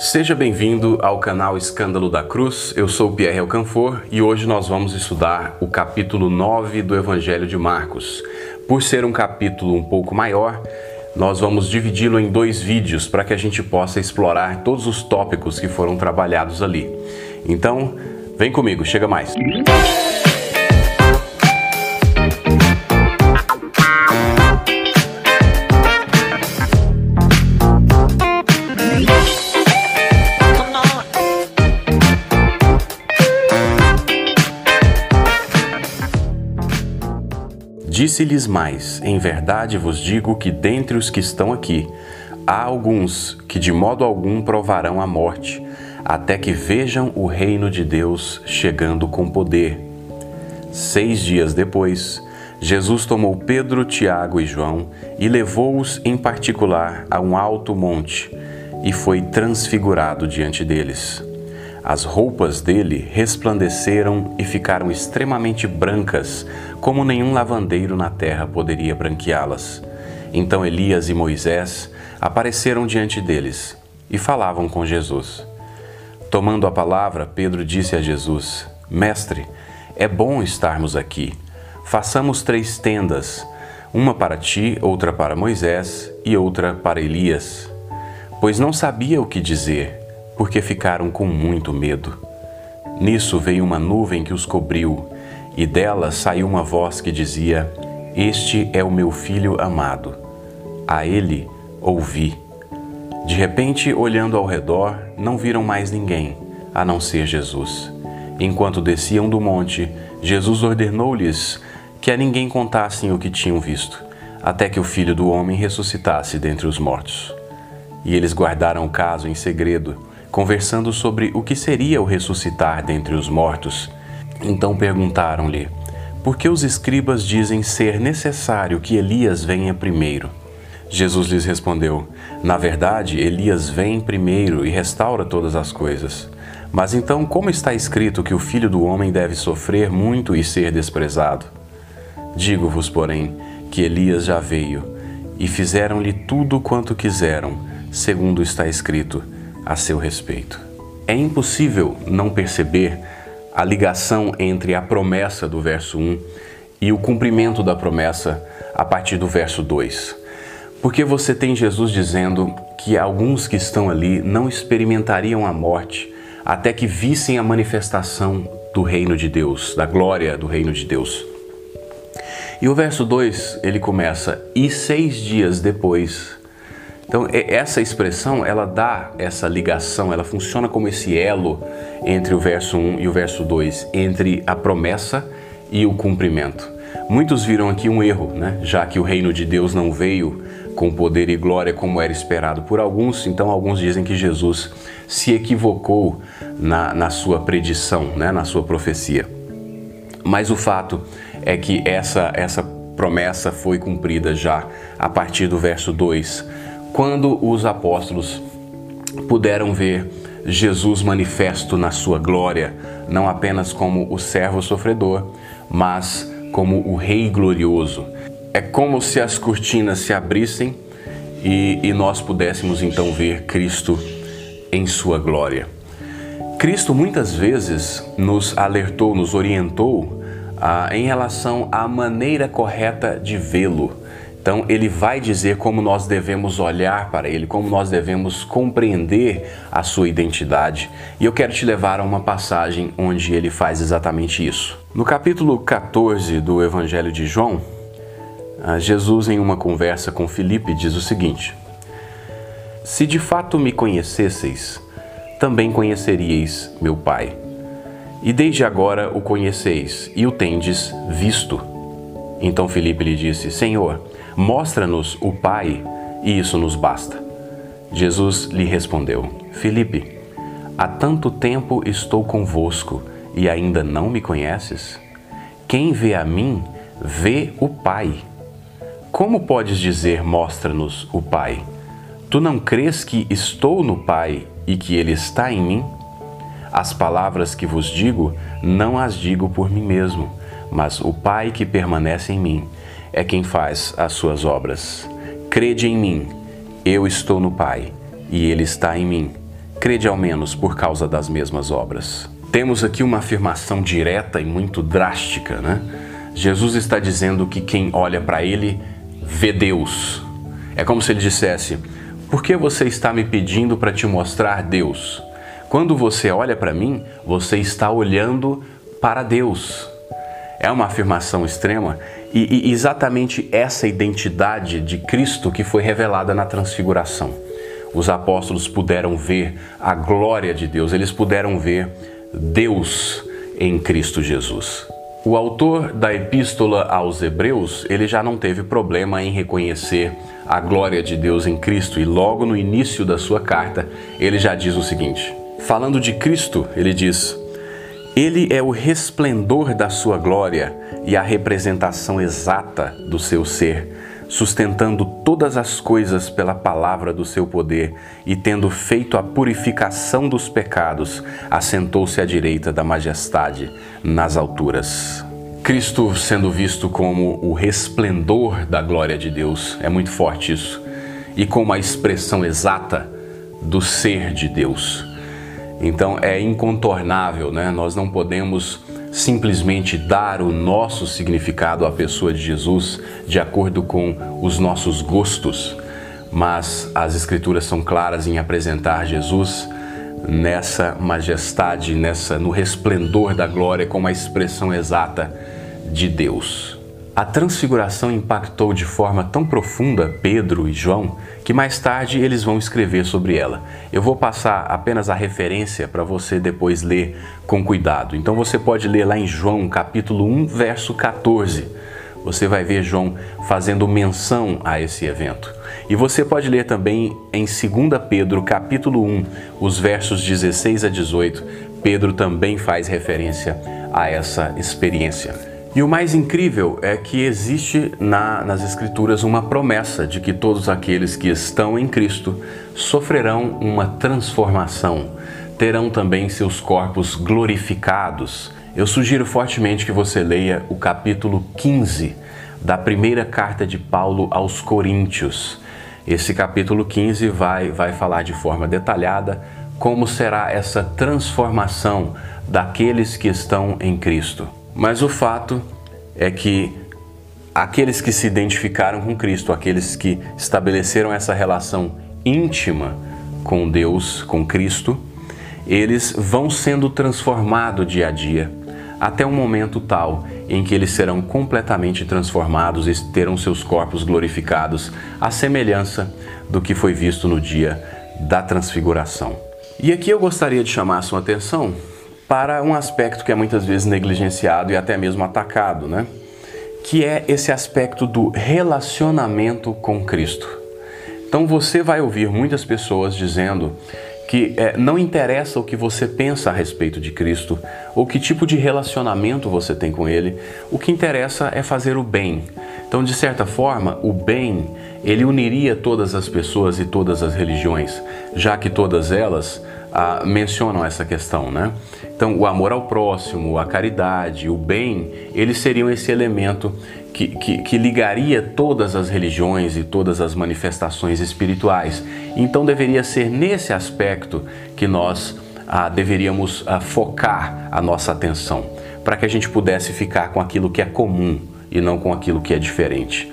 Seja bem-vindo ao canal Escândalo da Cruz. Eu sou Pierre Alcanfor e hoje nós vamos estudar o capítulo 9 do Evangelho de Marcos. Por ser um capítulo um pouco maior, nós vamos dividi-lo em dois vídeos para que a gente possa explorar todos os tópicos que foram trabalhados ali. Então, vem comigo, chega mais. Disse-lhes mais: Em verdade vos digo que dentre os que estão aqui, há alguns que de modo algum provarão a morte, até que vejam o reino de Deus chegando com poder. Seis dias depois, Jesus tomou Pedro, Tiago e João e levou-os em particular a um alto monte e foi transfigurado diante deles. As roupas dele resplandeceram e ficaram extremamente brancas, como nenhum lavandeiro na terra poderia branqueá-las. Então Elias e Moisés apareceram diante deles e falavam com Jesus. Tomando a palavra, Pedro disse a Jesus: Mestre, é bom estarmos aqui. Façamos três tendas, uma para ti, outra para Moisés e outra para Elias. Pois não sabia o que dizer porque ficaram com muito medo. Nisso veio uma nuvem que os cobriu, e dela saiu uma voz que dizia: Este é o meu filho amado. A ele ouvi. De repente, olhando ao redor, não viram mais ninguém, a não ser Jesus. Enquanto desciam do monte, Jesus ordenou-lhes que a ninguém contassem o que tinham visto, até que o filho do homem ressuscitasse dentre os mortos. E eles guardaram o caso em segredo conversando sobre o que seria o ressuscitar dentre os mortos. Então perguntaram-lhe: Por que os escribas dizem ser necessário que Elias venha primeiro? Jesus lhes respondeu: Na verdade, Elias vem primeiro e restaura todas as coisas. Mas então, como está escrito que o filho do homem deve sofrer muito e ser desprezado? Digo-vos, porém, que Elias já veio, e fizeram-lhe tudo quanto quiseram, segundo está escrito a seu respeito. É impossível não perceber a ligação entre a promessa do verso 1 e o cumprimento da promessa a partir do verso 2. Porque você tem Jesus dizendo que alguns que estão ali não experimentariam a morte até que vissem a manifestação do reino de Deus, da glória do reino de Deus. E o verso 2 ele começa: E seis dias depois então, essa expressão, ela dá essa ligação, ela funciona como esse elo entre o verso 1 e o verso 2, entre a promessa e o cumprimento. Muitos viram aqui um erro, né? já que o reino de Deus não veio com poder e glória como era esperado por alguns, então alguns dizem que Jesus se equivocou na, na sua predição, né? na sua profecia. Mas o fato é que essa, essa promessa foi cumprida já a partir do verso 2 quando os apóstolos puderam ver Jesus manifesto na sua glória, não apenas como o servo sofredor, mas como o Rei glorioso. É como se as cortinas se abrissem e, e nós pudéssemos então ver Cristo em sua glória. Cristo muitas vezes nos alertou, nos orientou ah, em relação à maneira correta de vê-lo então, ele vai dizer como nós devemos olhar para ele, como nós devemos compreender a sua identidade. E eu quero te levar a uma passagem onde ele faz exatamente isso. No capítulo 14 do Evangelho de João, ah, Jesus, em uma conversa com Filipe, diz o seguinte: Se de fato me conhecesseis, também conheceríeis meu Pai. E desde agora o conheceis e o tendes visto. Então Filipe lhe disse: Senhor, Mostra-nos o Pai e isso nos basta. Jesus lhe respondeu: Filipe, há tanto tempo estou convosco e ainda não me conheces? Quem vê a mim, vê o Pai. Como podes dizer: Mostra-nos o Pai? Tu não crês que estou no Pai e que Ele está em mim? As palavras que vos digo, não as digo por mim mesmo, mas o Pai que permanece em mim é quem faz as suas obras. Crede em mim, eu estou no Pai, e Ele está em mim. crede ao menos por causa das mesmas obras. Temos aqui uma afirmação direta e muito drástica, né? Jesus está dizendo que quem olha para ele vê Deus. É como se ele dissesse: Por que você está me pedindo para te mostrar Deus? Quando você olha para mim, você está olhando para Deus. É uma afirmação extrema e, e exatamente essa identidade de Cristo que foi revelada na transfiguração. Os apóstolos puderam ver a glória de Deus, eles puderam ver Deus em Cristo Jesus. O autor da epístola aos Hebreus, ele já não teve problema em reconhecer a glória de Deus em Cristo e logo no início da sua carta, ele já diz o seguinte: Falando de Cristo, ele diz: Ele é o resplendor da sua glória e a representação exata do seu ser sustentando todas as coisas pela palavra do seu poder, e tendo feito a purificação dos pecados, assentou-se à direita da majestade nas alturas. Cristo sendo visto como o resplendor da glória de Deus, é muito forte isso, e como a expressão exata do ser de Deus. Então é incontornável, né? Nós não podemos simplesmente dar o nosso significado à pessoa de Jesus de acordo com os nossos gostos, mas as Escrituras são claras em apresentar Jesus nessa majestade, nessa no resplendor da glória como a expressão exata de Deus. A transfiguração impactou de forma tão profunda Pedro e João que mais tarde eles vão escrever sobre ela. Eu vou passar apenas a referência para você depois ler com cuidado. Então você pode ler lá em João capítulo 1, verso 14. Você vai ver João fazendo menção a esse evento. E você pode ler também em 2 Pedro capítulo 1, os versos 16 a 18. Pedro também faz referência a essa experiência. E o mais incrível é que existe na, nas Escrituras uma promessa de que todos aqueles que estão em Cristo sofrerão uma transformação, terão também seus corpos glorificados. Eu sugiro fortemente que você leia o capítulo 15 da primeira carta de Paulo aos Coríntios. Esse capítulo 15 vai, vai falar de forma detalhada como será essa transformação daqueles que estão em Cristo. Mas o fato é que aqueles que se identificaram com Cristo, aqueles que estabeleceram essa relação íntima com Deus, com Cristo, eles vão sendo transformados dia a dia, até um momento tal em que eles serão completamente transformados e terão seus corpos glorificados, à semelhança do que foi visto no dia da transfiguração. E aqui eu gostaria de chamar a sua atenção para um aspecto que é muitas vezes negligenciado e até mesmo atacado, né? Que é esse aspecto do relacionamento com Cristo. Então você vai ouvir muitas pessoas dizendo que é, não interessa o que você pensa a respeito de Cristo ou que tipo de relacionamento você tem com Ele, o que interessa é fazer o bem. Então, de certa forma, o bem ele uniria todas as pessoas e todas as religiões, já que todas elas ah, mencionam essa questão, né? Então, o amor ao próximo, a caridade, o bem, eles seriam esse elemento que, que, que, ligaria todas as religiões e todas as manifestações espirituais. Então, deveria ser nesse aspecto que nós ah, deveríamos ah, focar a nossa atenção, para que a gente pudesse ficar com aquilo que é comum e não com aquilo que é diferente.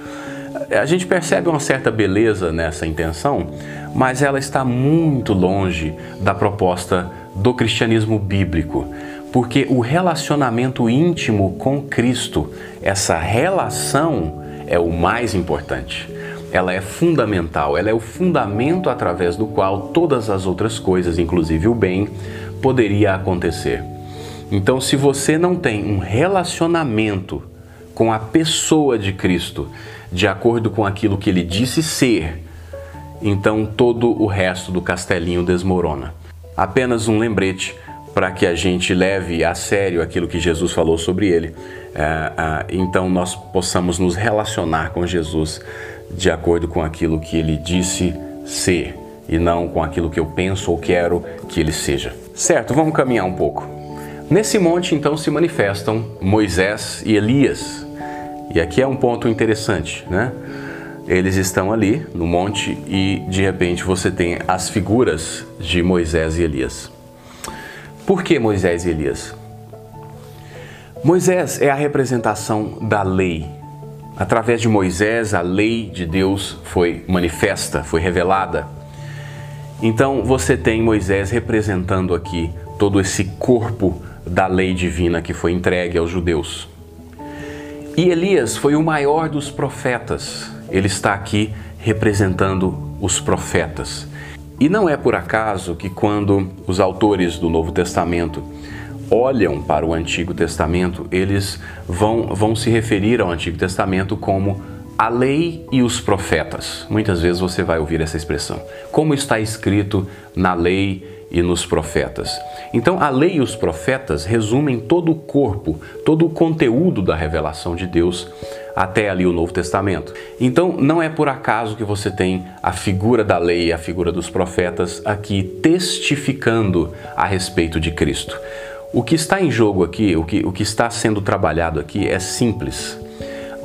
A gente percebe uma certa beleza nessa intenção, mas ela está muito longe da proposta do cristianismo bíblico, porque o relacionamento íntimo com Cristo, essa relação é o mais importante. Ela é fundamental, ela é o fundamento através do qual todas as outras coisas, inclusive o bem, poderia acontecer. Então, se você não tem um relacionamento com a pessoa de Cristo, de acordo com aquilo que ele disse ser, então todo o resto do castelinho desmorona. Apenas um lembrete para que a gente leve a sério aquilo que Jesus falou sobre ele, é, então nós possamos nos relacionar com Jesus de acordo com aquilo que ele disse ser e não com aquilo que eu penso ou quero que ele seja. Certo, vamos caminhar um pouco. Nesse monte então se manifestam Moisés e Elias. E aqui é um ponto interessante, né? eles estão ali no monte e de repente você tem as figuras de Moisés e Elias. Por que Moisés e Elias? Moisés é a representação da lei. Através de Moisés, a lei de Deus foi manifesta, foi revelada. Então você tem Moisés representando aqui todo esse corpo da lei divina que foi entregue aos judeus. E Elias foi o maior dos profetas. Ele está aqui representando os profetas. E não é por acaso que quando os autores do Novo Testamento olham para o Antigo Testamento, eles vão, vão se referir ao Antigo Testamento como a lei e os profetas. Muitas vezes você vai ouvir essa expressão. Como está escrito na lei e nos profetas. Então, a lei e os profetas resumem todo o corpo, todo o conteúdo da revelação de Deus até ali o Novo Testamento. Então, não é por acaso que você tem a figura da lei e a figura dos profetas aqui testificando a respeito de Cristo. O que está em jogo aqui, o que, o que está sendo trabalhado aqui é simples.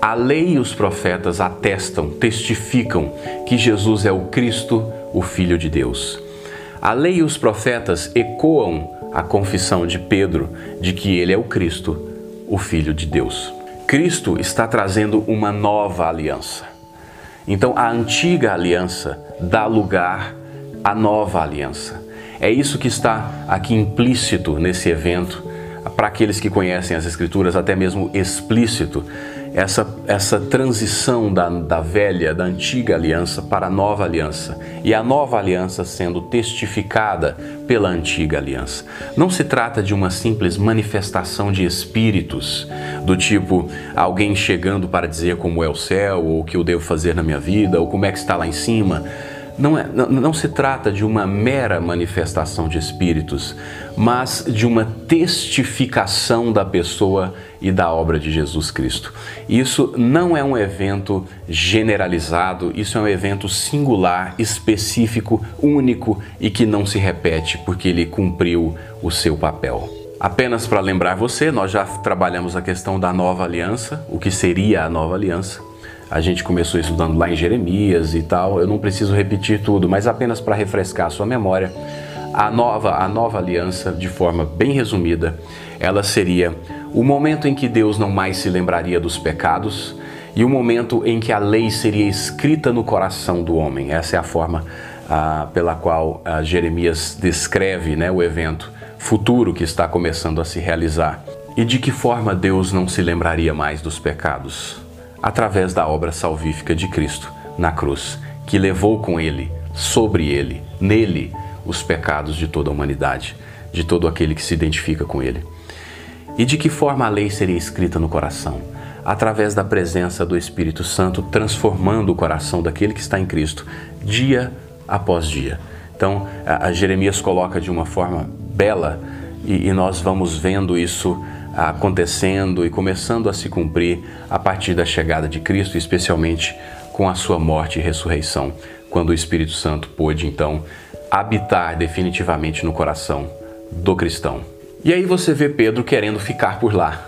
A lei e os profetas atestam, testificam que Jesus é o Cristo, o Filho de Deus. A lei e os profetas ecoam a confissão de Pedro de que ele é o Cristo, o Filho de Deus. Cristo está trazendo uma nova aliança. Então, a antiga aliança dá lugar à nova aliança. É isso que está aqui implícito nesse evento, para aqueles que conhecem as Escrituras, até mesmo explícito, essa, essa transição da, da velha, da antiga aliança para a nova aliança. E a nova aliança sendo testificada pela antiga aliança. Não se trata de uma simples manifestação de espíritos, do tipo alguém chegando para dizer como é o céu, ou o que eu devo fazer na minha vida, ou como é que está lá em cima. Não, é, não, não, se trata de uma mera manifestação de espíritos, mas de uma testificação da pessoa e da obra de Jesus Cristo. Isso não é um evento generalizado, isso é um evento singular, específico, único e que não se repete porque ele cumpriu o seu papel. Apenas para lembrar você, nós já trabalhamos a questão da nova aliança, o que seria a nova aliança. A gente começou estudando lá em Jeremias e tal. Eu não preciso repetir tudo, mas apenas para refrescar a sua memória, a nova, a nova aliança, de forma bem resumida, ela seria o momento em que Deus não mais se lembraria dos pecados e o momento em que a lei seria escrita no coração do homem. Essa é a forma ah, pela qual ah, Jeremias descreve né, o evento futuro que está começando a se realizar. E de que forma Deus não se lembraria mais dos pecados? através da obra salvífica de Cristo na cruz, que levou com ele, sobre ele, nele, os pecados de toda a humanidade, de todo aquele que se identifica com ele. E de que forma a lei seria escrita no coração? Através da presença do Espírito Santo transformando o coração daquele que está em Cristo, dia após dia. Então, a Jeremias coloca de uma forma bela e, e nós vamos vendo isso acontecendo e começando a se cumprir a partir da chegada de Cristo, especialmente com a sua morte e ressurreição, quando o Espírito Santo pôde então habitar definitivamente no coração do cristão. E aí você vê Pedro querendo ficar por lá.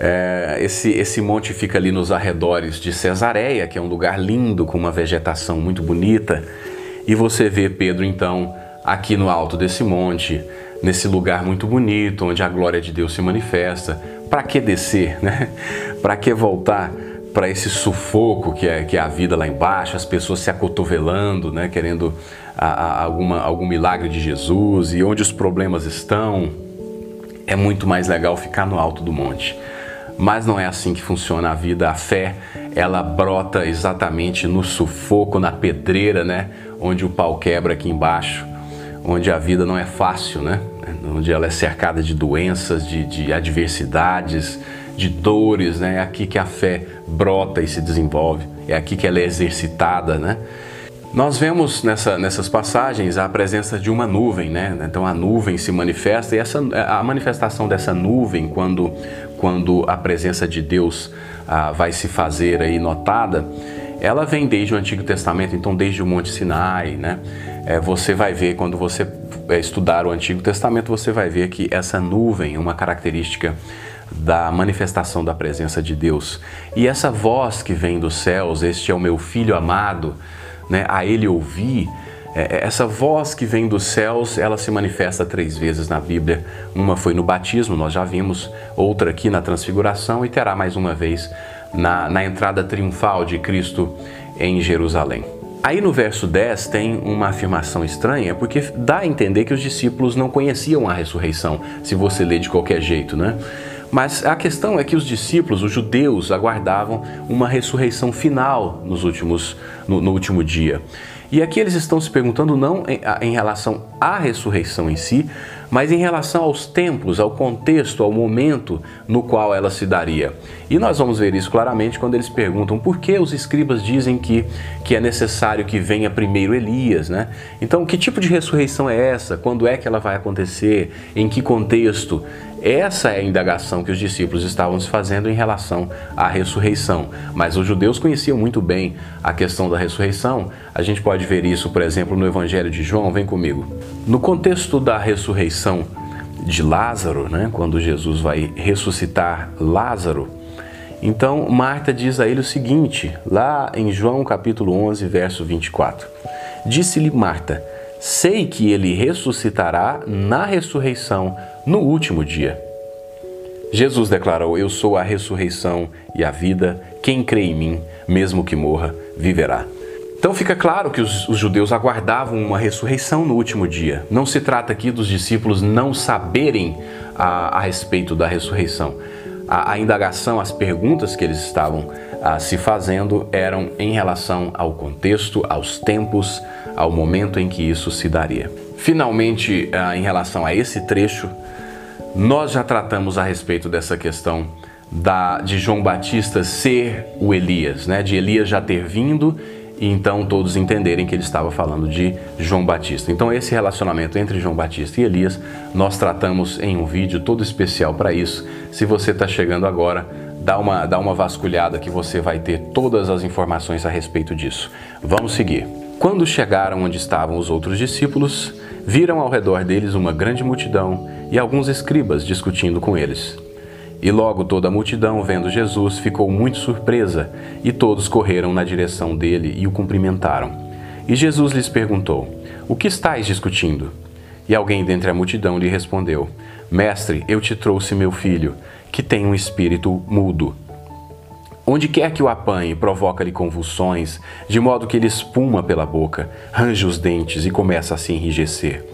É, esse, esse monte fica ali nos arredores de Cesareia, que é um lugar lindo, com uma vegetação muito bonita, e você vê Pedro então aqui no alto desse monte, nesse lugar muito bonito, onde a glória de Deus se manifesta. Para que descer, né? Para que voltar para esse sufoco que é, que é a vida lá embaixo, as pessoas se acotovelando, né? Querendo a, a, alguma, algum milagre de Jesus e onde os problemas estão. É muito mais legal ficar no alto do monte. Mas não é assim que funciona a vida. A fé, ela brota exatamente no sufoco, na pedreira, né? Onde o pau quebra aqui embaixo onde a vida não é fácil, né? Onde ela é cercada de doenças, de, de adversidades, de dores, né? É aqui que a fé brota e se desenvolve, é aqui que ela é exercitada, né? Nós vemos nessa, nessas passagens a presença de uma nuvem, né? Então a nuvem se manifesta e essa, a manifestação dessa nuvem, quando, quando a presença de Deus ah, vai se fazer aí notada, ela vem desde o Antigo Testamento, então desde o Monte Sinai, né? É, você vai ver, quando você é, estudar o Antigo Testamento, você vai ver que essa nuvem, uma característica da manifestação da presença de Deus. E essa voz que vem dos céus, este é o meu filho amado, né, a ele ouvi, é, é, essa voz que vem dos céus, ela se manifesta três vezes na Bíblia. Uma foi no batismo, nós já vimos, outra aqui na transfiguração e terá mais uma vez na, na entrada triunfal de Cristo em Jerusalém. Aí no verso 10 tem uma afirmação estranha, porque dá a entender que os discípulos não conheciam a ressurreição, se você ler de qualquer jeito, né? Mas a questão é que os discípulos, os judeus, aguardavam uma ressurreição final nos últimos, no, no último dia. E aqui eles estão se perguntando não em, em, relação à ressurreição em si, mas em relação aos tempos, ao contexto, ao momento no qual ela se daria. E nós vamos ver isso claramente quando eles perguntam por que os escribas dizem que, que é necessário que venha primeiro Elias, né? Então, que tipo de ressurreição é essa? Quando é que ela vai acontecer? Em que contexto? Essa é a indagação que os discípulos estavam se fazendo em relação à ressurreição. Mas os judeus conheciam muito bem a questão da ressurreição. A gente pode ver isso, por exemplo, no Evangelho de João. Vem comigo. No contexto da ressurreição de Lázaro, né, quando Jesus vai ressuscitar Lázaro, então Marta diz a ele o seguinte, lá em João capítulo 11, verso 24. Disse-lhe Marta: Sei que ele ressuscitará na ressurreição no último dia. Jesus declarou: Eu sou a ressurreição e a vida. Quem crê em mim, mesmo que morra, viverá. Então fica claro que os, os, judeus aguardavam uma ressurreição no último dia. Não se trata aqui dos discípulos não saberem a, a respeito da ressurreição. A, a, indagação, as perguntas que eles estavam a, ah, se fazendo eram em relação ao contexto, aos tempos, ao momento em que isso se daria. Finalmente, ah, em relação a esse trecho, nós já tratamos a respeito dessa questão da, de João Batista ser o Elias, né? de Elias já ter vindo e então todos entenderem que ele estava falando de João Batista. Então, esse relacionamento entre João Batista e Elias, nós tratamos em um vídeo todo especial para isso. Se você está chegando agora, dá uma, dá uma vasculhada que você vai ter todas as informações a respeito disso. Vamos seguir. Quando chegaram onde estavam os outros discípulos, viram ao redor deles uma grande multidão e alguns escribas discutindo com eles. E logo toda a multidão, vendo Jesus, ficou muito surpresa, e todos correram na direção dele e o cumprimentaram. E Jesus lhes perguntou: O que estáis discutindo? E alguém dentre a multidão lhe respondeu: Mestre, eu te trouxe meu filho, que tem um espírito mudo. Onde quer que o apanhe, provoca-lhe convulsões, de modo que ele espuma pela boca, range os dentes e começa a se enrijecer.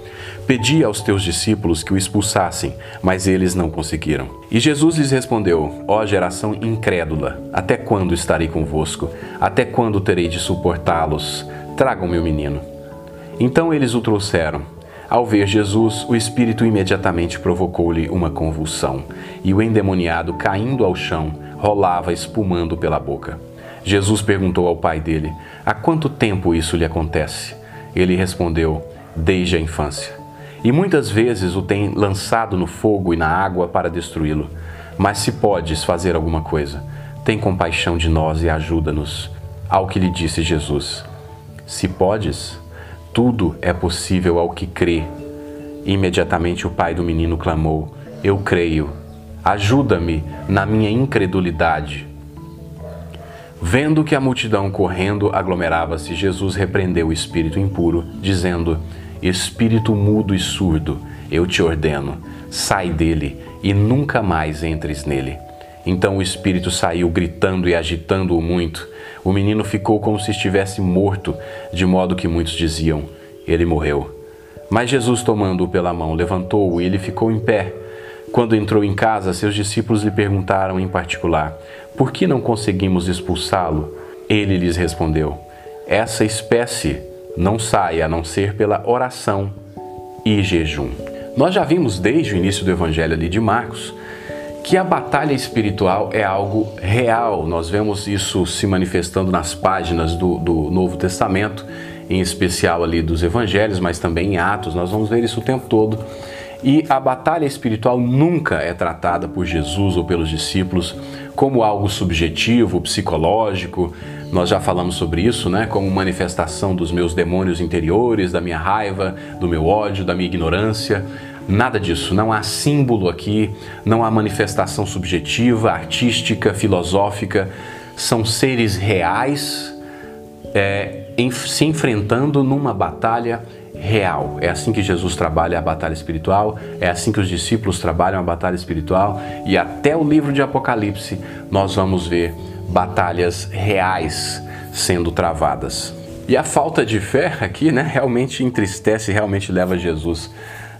Pedi aos teus discípulos que o expulsassem, mas eles não conseguiram. E Jesus lhes respondeu: Ó geração incrédula, até quando estarei convosco? Até quando terei de suportá-los? Tragam meu menino. Então eles o trouxeram. Ao ver Jesus, o espírito imediatamente provocou-lhe uma convulsão, e o endemoniado, caindo ao chão, rolava espumando pela boca. Jesus perguntou ao pai dele: Há quanto tempo isso lhe acontece? Ele respondeu: Desde a infância e muitas vezes o tem lançado no fogo e na água para destruí-lo. Mas se podes fazer alguma coisa, tem compaixão de nós e ajuda-nos. Ao que lhe disse Jesus: Se podes, tudo é possível ao que crê. Imediatamente o pai do menino clamou: Eu creio, ajuda-me na minha incredulidade. Vendo que a multidão correndo aglomerava-se, Jesus repreendeu o espírito impuro, dizendo: Espírito mudo e surdo, eu te ordeno, sai dele e nunca mais entres nele. Então o espírito saiu gritando e agitando-o muito. O menino ficou como se estivesse morto, de modo que muitos diziam: Ele morreu. Mas Jesus, tomando-o pela mão, levantou-o e ele ficou em pé. Quando entrou em casa, seus discípulos lhe perguntaram em particular: Por que não conseguimos expulsá-lo? Ele lhes respondeu: Essa espécie não sai a não ser pela oração e jejum. Nós já vimos desde o início do Evangelho ali de Marcos que a batalha espiritual é algo real. Nós vemos isso se manifestando nas páginas do, do Novo Testamento, em especial ali dos Evangelhos, mas também em Atos. Nós vamos ver isso o tempo todo. E a batalha espiritual nunca é tratada por Jesus ou pelos discípulos como algo subjetivo, psicológico, nós já falamos sobre isso, né? Como manifestação dos meus demônios interiores, da minha raiva, do meu ódio, da minha ignorância. Nada disso, não há símbolo aqui, não há manifestação subjetiva, artística, filosófica. São seres reais é, em, se enfrentando numa batalha real. É assim que Jesus trabalha a batalha espiritual, é assim que os discípulos trabalham a batalha espiritual e até o livro de Apocalipse nós vamos ver batalhas reais sendo travadas. E a falta de fé aqui, né, realmente entristece, realmente leva Jesus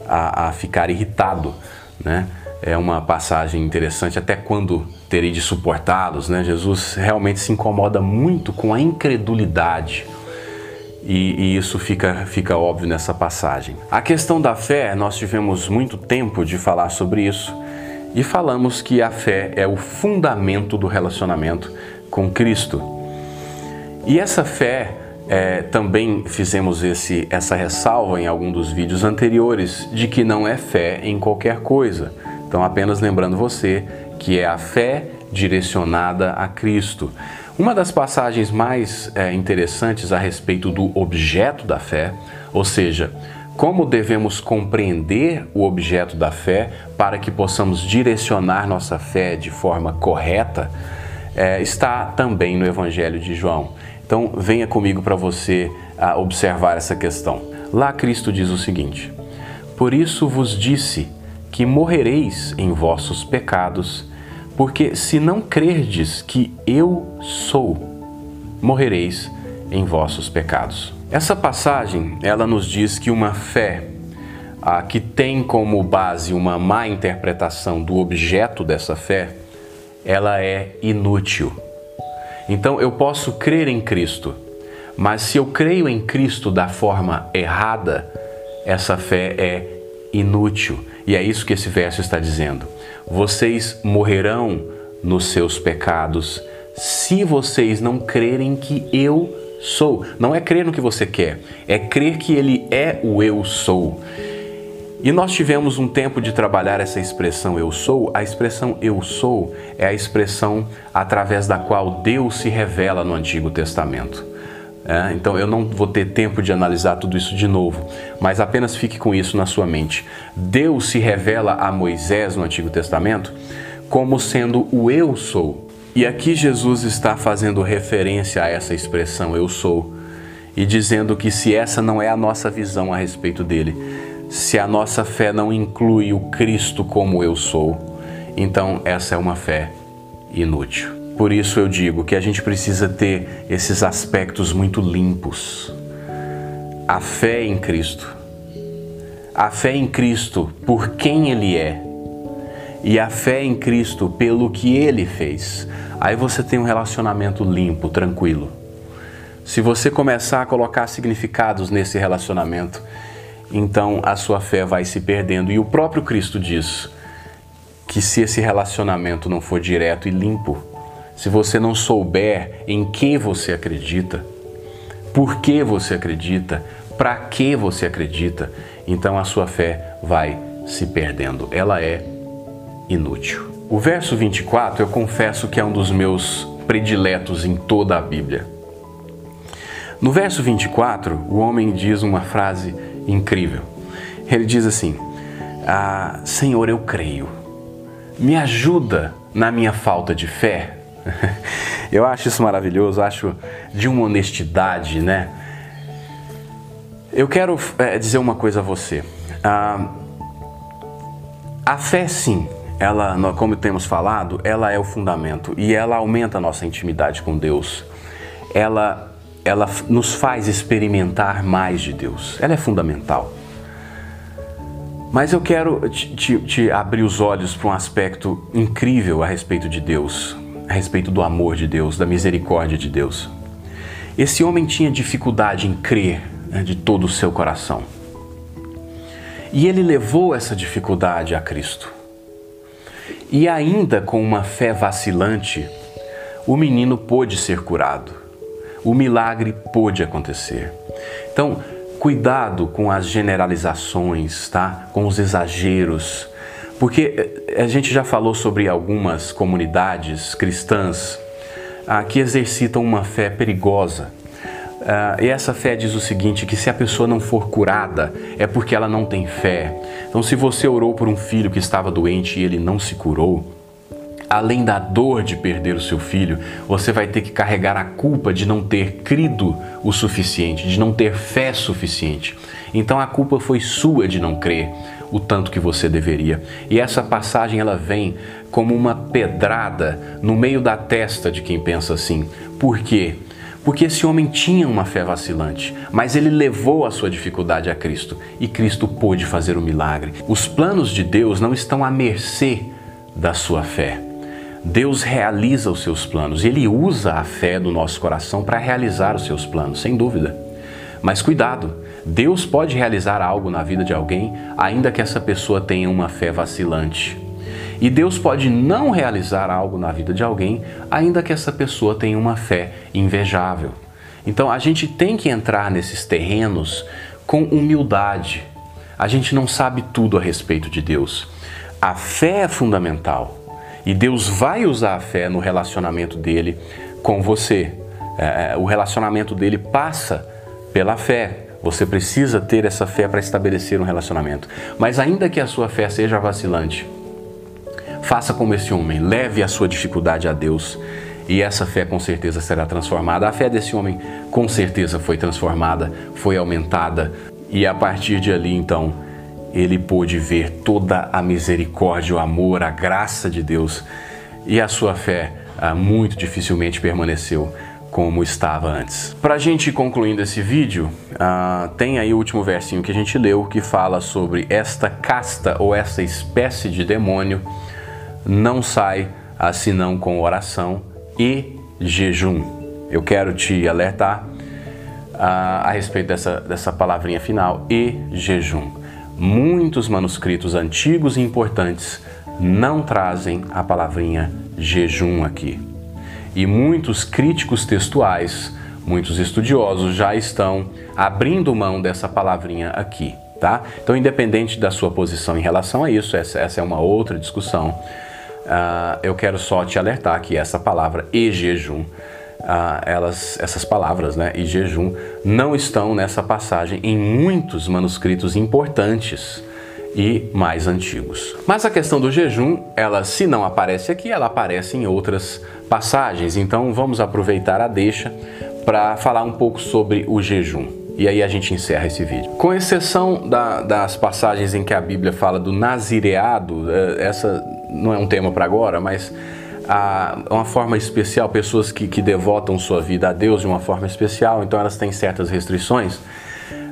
a, a ficar irritado, né? É uma passagem interessante, até quando terei de suportá-los, né? Jesus realmente se incomoda muito com a incredulidade. E, e, isso fica, fica óbvio nessa passagem. A questão da fé, nós tivemos muito tempo de falar sobre isso e falamos que a fé é o fundamento do relacionamento com Cristo. E essa fé é, também fizemos esse, essa ressalva em algum dos vídeos anteriores de que não é fé em qualquer coisa. Então, apenas lembrando você que é a fé direcionada a Cristo. Uma das passagens mais é, interessantes a respeito do objeto da fé, ou seja, como devemos compreender o objeto da fé para que possamos direcionar nossa fé de forma correta, é, está também no Evangelho de João. Então, venha comigo para você a observar essa questão. Lá, Cristo diz o seguinte: Por isso vos disse que morrereis em vossos pecados, porque se não crerdes que eu sou, morrereis em vossos pecados. Essa passagem, ela nos diz que uma fé a que tem como base uma má interpretação do objeto dessa fé, ela é inútil. Então eu posso crer em Cristo, mas se eu creio em Cristo da forma errada, essa fé é inútil. E é isso que esse verso está dizendo. Vocês morrerão nos seus pecados se vocês não crerem que eu sou. Não é crer no que você quer, é crer que Ele é o eu sou. E nós tivemos um tempo de trabalhar essa expressão eu sou. A expressão eu sou é a expressão através da qual Deus se revela no Antigo Testamento. É, então eu não vou ter tempo de analisar tudo isso de novo, mas apenas fique com isso na sua mente. Deus se revela a Moisés no Antigo Testamento como sendo o eu sou. E aqui Jesus está fazendo referência a essa expressão eu sou e dizendo que se essa não é a nossa visão a respeito dele, se a nossa fé não inclui o Cristo como eu sou, então essa é uma fé inútil. Por isso eu digo que a gente precisa ter esses aspectos muito limpos. A fé em Cristo. A fé em Cristo por quem Ele é. E a fé em Cristo pelo que Ele fez. Aí você tem um relacionamento limpo, tranquilo. Se você começar a colocar significados nesse relacionamento, então a sua fé vai se perdendo. E o próprio Cristo diz que se esse relacionamento não for direto e limpo, se você não souber em que você acredita, por que você acredita, para que você acredita, então a sua fé vai se perdendo. Ela é inútil. O verso 24 eu confesso que é um dos meus prediletos em toda a Bíblia. No verso 24, o homem diz uma frase incrível. Ele diz assim: ah, Senhor, eu creio, me ajuda na minha falta de fé. Eu acho isso maravilhoso, acho de uma honestidade, né? Eu quero é, dizer uma coisa a você. Ah, a fé, sim, ela, como temos falado, ela é o fundamento e ela aumenta a nossa intimidade com Deus. Ela ela nos faz experimentar mais de Deus. Ela é fundamental. Mas eu quero te, te, te abrir os olhos para um aspecto incrível a respeito de Deus, a respeito do amor de Deus, da misericórdia de Deus. Esse homem tinha dificuldade em crer né, de todo o seu coração. E ele levou essa dificuldade a Cristo. E ainda com uma fé vacilante, o menino pôde ser curado o milagre pôde acontecer. Então, cuidado com as generalizações, tá? Com os exageros, porque eh, a gente já falou sobre algumas comunidades cristãs ah, que exercitam uma fé perigosa. Uh, e essa fé diz o seguinte: que se a pessoa não for curada, é porque ela não tem fé. Então, se você orou por um filho que estava doente e ele não se curou, além da dor de perder o seu filho, você vai ter que carregar a culpa de não ter crido o suficiente, de não ter fé suficiente. Então a culpa foi sua de não crer o tanto que você deveria. E essa passagem ela vem como uma pedrada no meio da testa de quem pensa assim. Por quê? Porque esse homem tinha uma fé vacilante, mas ele levou a sua dificuldade a Cristo e Cristo pôde fazer o milagre. Os planos de Deus não estão à mercê da sua fé. Deus realiza os seus planos, ele usa a fé do nosso coração para realizar os seus planos, sem dúvida. Mas cuidado, Deus pode realizar algo na vida de alguém, ainda que essa pessoa tenha uma fé vacilante. E Deus pode não realizar algo na vida de alguém, ainda que essa pessoa tenha uma fé invejável. Então a gente tem que entrar nesses terrenos com humildade. A gente não sabe tudo a respeito de Deus. A fé é fundamental e Deus vai usar a fé no relacionamento dele com você. É, é o relacionamento dele passa pela fé. Você precisa ter essa fé para estabelecer um relacionamento. Mas ainda que a sua fé seja vacilante, Faça como esse homem, leve a sua dificuldade a Deus e essa fé com certeza será transformada. A fé desse homem com certeza foi transformada, foi aumentada e a partir de ali então ele pôde ver toda a misericórdia, o amor, a graça de Deus e a sua fé ah, muito dificilmente permaneceu como estava antes. Para a gente concluindo esse vídeo, uh, tem aí o último versinho que a gente leu que fala sobre esta casta ou essa espécie de demônio não sai senão com oração e jejum. Eu quero te alertar a, a respeito dessa, dessa palavrinha final, e jejum. Muitos manuscritos antigos e importantes não trazem a palavrinha jejum aqui. E muitos críticos textuais, muitos estudiosos já estão abrindo mão dessa palavrinha aqui, tá? Então, independente da sua posição em relação a isso, essa, essa é uma outra discussão uh, eu quero só te alertar que essa palavra e jejum, uh, elas, essas palavras, né, e jejum, não estão nessa passagem em muitos manuscritos importantes e mais antigos. Mas a questão do jejum, ela se não aparece aqui, ela aparece em outras passagens. Então vamos aproveitar a deixa para falar um pouco sobre o jejum. E aí a gente encerra esse vídeo. Com exceção da, das passagens em que a Bíblia fala do nazireado, eh, essa não é um tema para agora, mas a, uma forma especial, pessoas que, que devotam sua vida a Deus de uma forma especial, então elas têm certas restrições.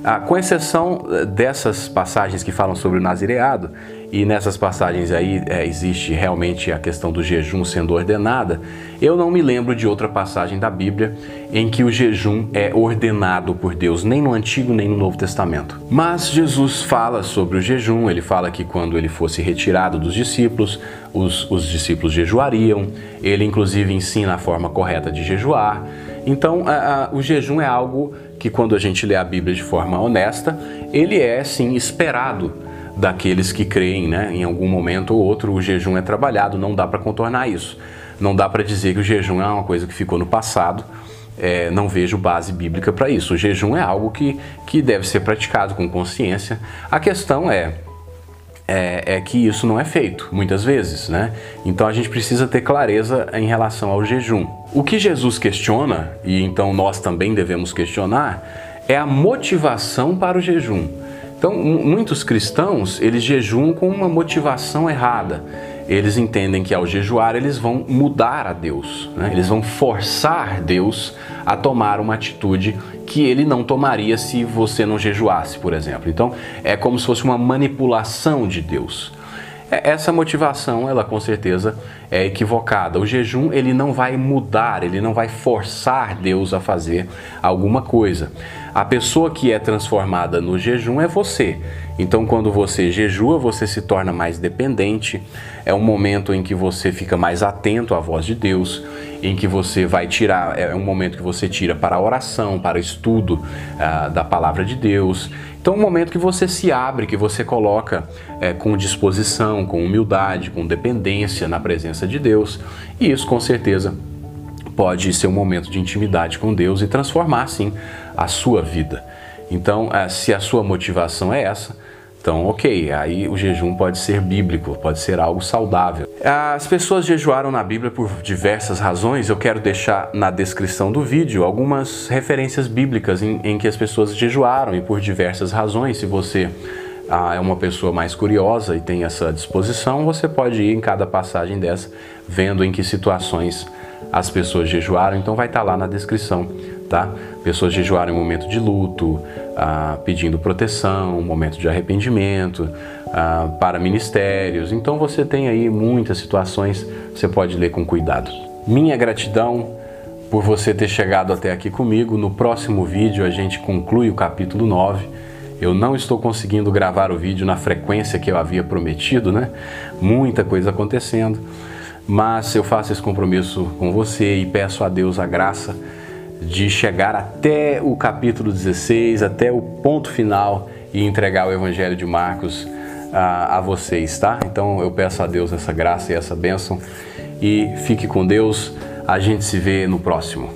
Ah, com exceção eh, dessas passagens que falam sobre o nazireado, e nessas passagens aí é, existe realmente a questão do jejum sendo ordenada, eu não me lembro de outra passagem da Bíblia em que o jejum é ordenado por Deus, nem no Antigo nem no Novo Testamento. Mas Jesus fala sobre o jejum, ele fala que quando ele fosse retirado dos discípulos, os, os discípulos jejuariam, ele inclusive ensina a forma correta de jejuar. Então, a, a, o jejum é algo que, quando a gente lê a Bíblia de forma honesta, ele é sim esperado daqueles que creem, né? Em algum momento ou outro o jejum é trabalhado, não dá para contornar isso. Não dá para dizer que o jejum é uma coisa que ficou no passado. É, não vejo base bíblica para isso. O jejum é algo que, que deve ser praticado com consciência. A questão é, é, é, que isso não é feito, muitas vezes, né? Então a gente precisa ter clareza em relação ao jejum. O que Jesus questiona, e então nós também devemos questionar, é a motivação para o jejum. Então, muitos cristãos, eles jejuam com uma motivação errada. Eles entendem que ao jejuar eles vão mudar a Deus, né? eles vão forçar Deus a tomar uma atitude que ele não tomaria se você não jejuasse, por exemplo. Então, é como se fosse uma manipulação de Deus. É, essa motivação, ela com certeza é equivocada. O jejum, ele não vai mudar, ele não vai forçar Deus a fazer alguma coisa. A pessoa que é transformada no jejum é você. Então, quando você jejua, você se torna mais dependente. É um momento em que você fica mais atento à voz de Deus, em que você vai tirar, é um momento que você tira para a oração, para o estudo uh, da palavra de Deus. Então, é um momento que você se abre, que você coloca é, com disposição, com humildade, com dependência na presença de Deus, e isso com certeza pode ser um momento de intimidade com Deus e transformar, sim, a sua vida. Então, eh, se a sua motivação é essa, então, ok, aí o jejum pode ser bíblico, pode ser algo saudável. As pessoas jejuaram na Bíblia por diversas razões. Eu quero deixar na descrição do vídeo algumas referências bíblicas em, em que as pessoas jejuaram e por diversas razões. Se você ah, é uma pessoa mais curiosa e tem essa disposição, você pode ir em cada passagem dessa, vendo em que situações as pessoas jejuaram. Então, vai estar lá na descrição tá? Pessoas jejuaram em momento de luto, ah, pedindo proteção, momento de arrependimento, ah, para ministérios. Então você tem aí muitas situações, você pode ler com cuidado. Minha gratidão por você ter chegado até aqui comigo. No próximo vídeo a gente conclui o capítulo 9. Eu não estou conseguindo gravar o vídeo na frequência que eu havia prometido, né? Muita coisa acontecendo. Mas eu faço esse compromisso com você e peço a Deus a graça de chegar até o capítulo 16, até o ponto final e entregar o Evangelho de Marcos a, a vocês, tá? Então eu peço a Deus essa graça e essa bênção e fique com Deus. A gente se vê no próximo.